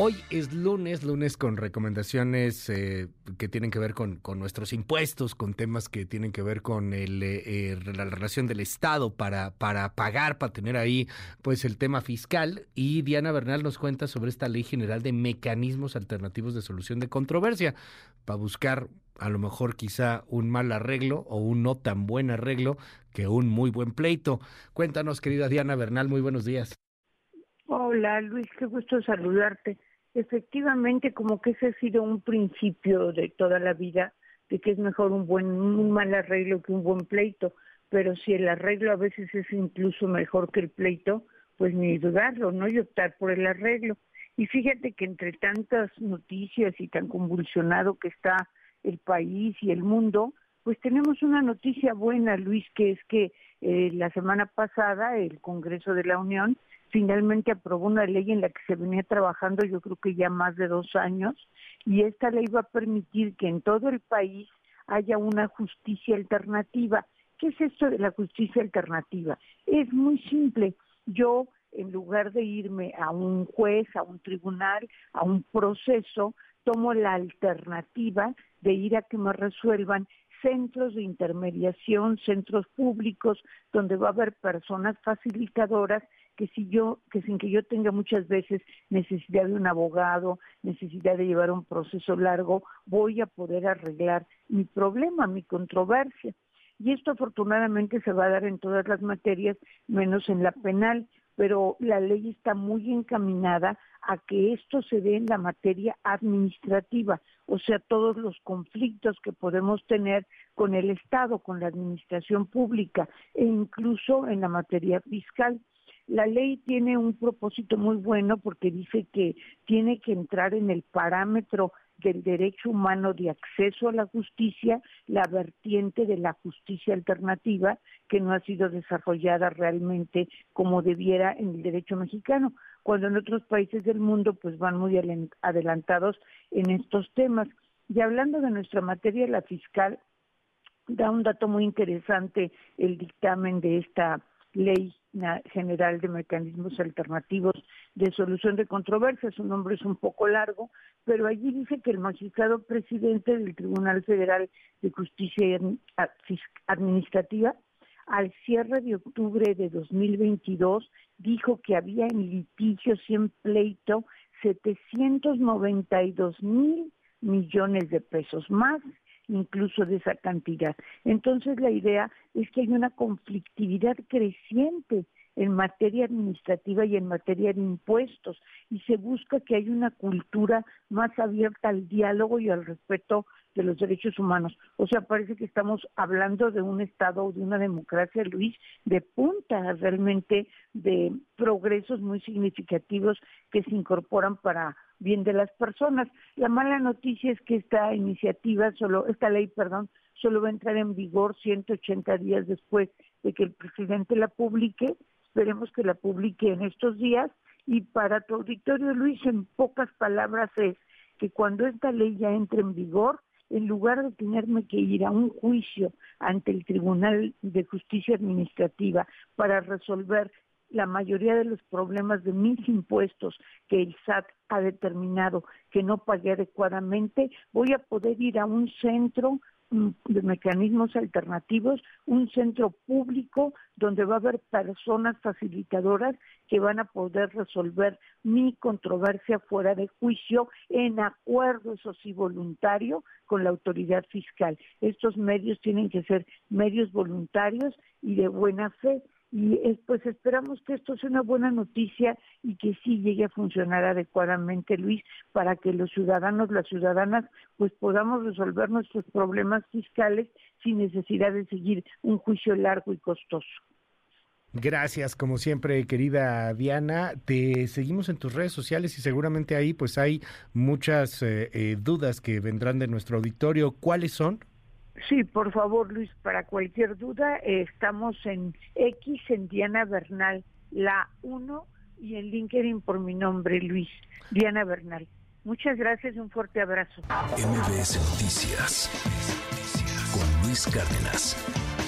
Hoy es lunes, lunes con recomendaciones eh, que tienen que ver con, nuestros impuestos, con temas que tienen que ver con el, eh, la relación del Estado para, para pagar, para tener ahí pues el tema fiscal. Y Diana Bernal nos cuenta sobre esta ley general de mecanismos alternativos de solución de controversia para buscar a lo mejor quizá un mal arreglo o un no tan buen arreglo que un muy buen pleito. Cuéntanos, querida Diana Bernal, muy buenos días. Hola Luis, qué gusto saludarte. Efectivamente, como que ese ha sido un principio de toda la vida, de que es mejor un buen, un mal arreglo que un buen pleito, pero si el arreglo a veces es incluso mejor que el pleito, pues ni dudarlo, ¿no? Y optar por el arreglo. Y fíjate que entre tantas noticias y tan convulsionado que está el país y el mundo, pues tenemos una noticia buena, Luis, que es que eh, la semana pasada el Congreso de la Unión finalmente aprobó una ley en la que se venía trabajando yo creo que ya más de dos años y esta ley va a permitir que en todo el país haya una justicia alternativa. ¿Qué es esto de la justicia alternativa? Es muy simple. Yo, en lugar de irme a un juez, a un tribunal, a un proceso, tomo la alternativa de ir a que me resuelvan centros de intermediación, centros públicos, donde va a haber personas facilitadoras que si yo, que sin que yo tenga muchas veces necesidad de un abogado, necesidad de llevar un proceso largo, voy a poder arreglar mi problema, mi controversia. Y esto afortunadamente se va a dar en todas las materias, menos en la penal, pero la ley está muy encaminada a que esto se dé en la materia administrativa, o sea, todos los conflictos que podemos tener con el Estado, con la administración pública e incluso en la materia fiscal. La ley tiene un propósito muy bueno porque dice que tiene que entrar en el parámetro del derecho humano de acceso a la justicia, la vertiente de la justicia alternativa que no ha sido desarrollada realmente como debiera en el derecho mexicano, cuando en otros países del mundo pues van muy adelantados en estos temas. Y hablando de nuestra materia, la fiscal da un dato muy interesante el dictamen de esta ley general de mecanismos alternativos de solución de controversias. Su nombre es un poco largo, pero allí dice que el magistrado presidente del Tribunal Federal de Justicia Administrativa, al cierre de octubre de 2022, dijo que había en litigio y en pleito 792 mil millones de pesos más incluso de esa cantidad. Entonces la idea es que hay una conflictividad creciente en materia administrativa y en materia de impuestos y se busca que haya una cultura más abierta al diálogo y al respeto de los derechos humanos. O sea, parece que estamos hablando de un Estado o de una democracia, Luis, de punta realmente de progresos muy significativos que se incorporan para bien de las personas. La mala noticia es que esta iniciativa, solo esta ley, perdón, solo va a entrar en vigor 180 días después de que el presidente la publique. Esperemos que la publique en estos días. Y para tu auditorio, Luis, en pocas palabras es que cuando esta ley ya entre en vigor, en lugar de tenerme que ir a un juicio ante el Tribunal de Justicia Administrativa para resolver la mayoría de los problemas de mis impuestos que el SAT ha determinado que no pagué adecuadamente, voy a poder ir a un centro mm, de mecanismos alternativos, un centro público donde va a haber personas facilitadoras que van a poder resolver mi controversia fuera de juicio en acuerdo, eso sí, voluntario con la autoridad fiscal. Estos medios tienen que ser medios voluntarios y de buena fe y pues esperamos que esto sea una buena noticia y que sí llegue a funcionar adecuadamente, Luis, para que los ciudadanos, las ciudadanas, pues podamos resolver nuestros problemas fiscales sin necesidad de seguir un juicio largo y costoso. Gracias, como siempre, querida Diana. Te seguimos en tus redes sociales y seguramente ahí pues hay muchas eh, eh, dudas que vendrán de nuestro auditorio. ¿Cuáles son? Sí, por favor, Luis, para cualquier duda, eh, estamos en X, en Diana Bernal, la 1, y en LinkedIn por mi nombre, Luis, Diana Bernal. Muchas gracias un fuerte abrazo. MBS Noticias con Luis Cárdenas.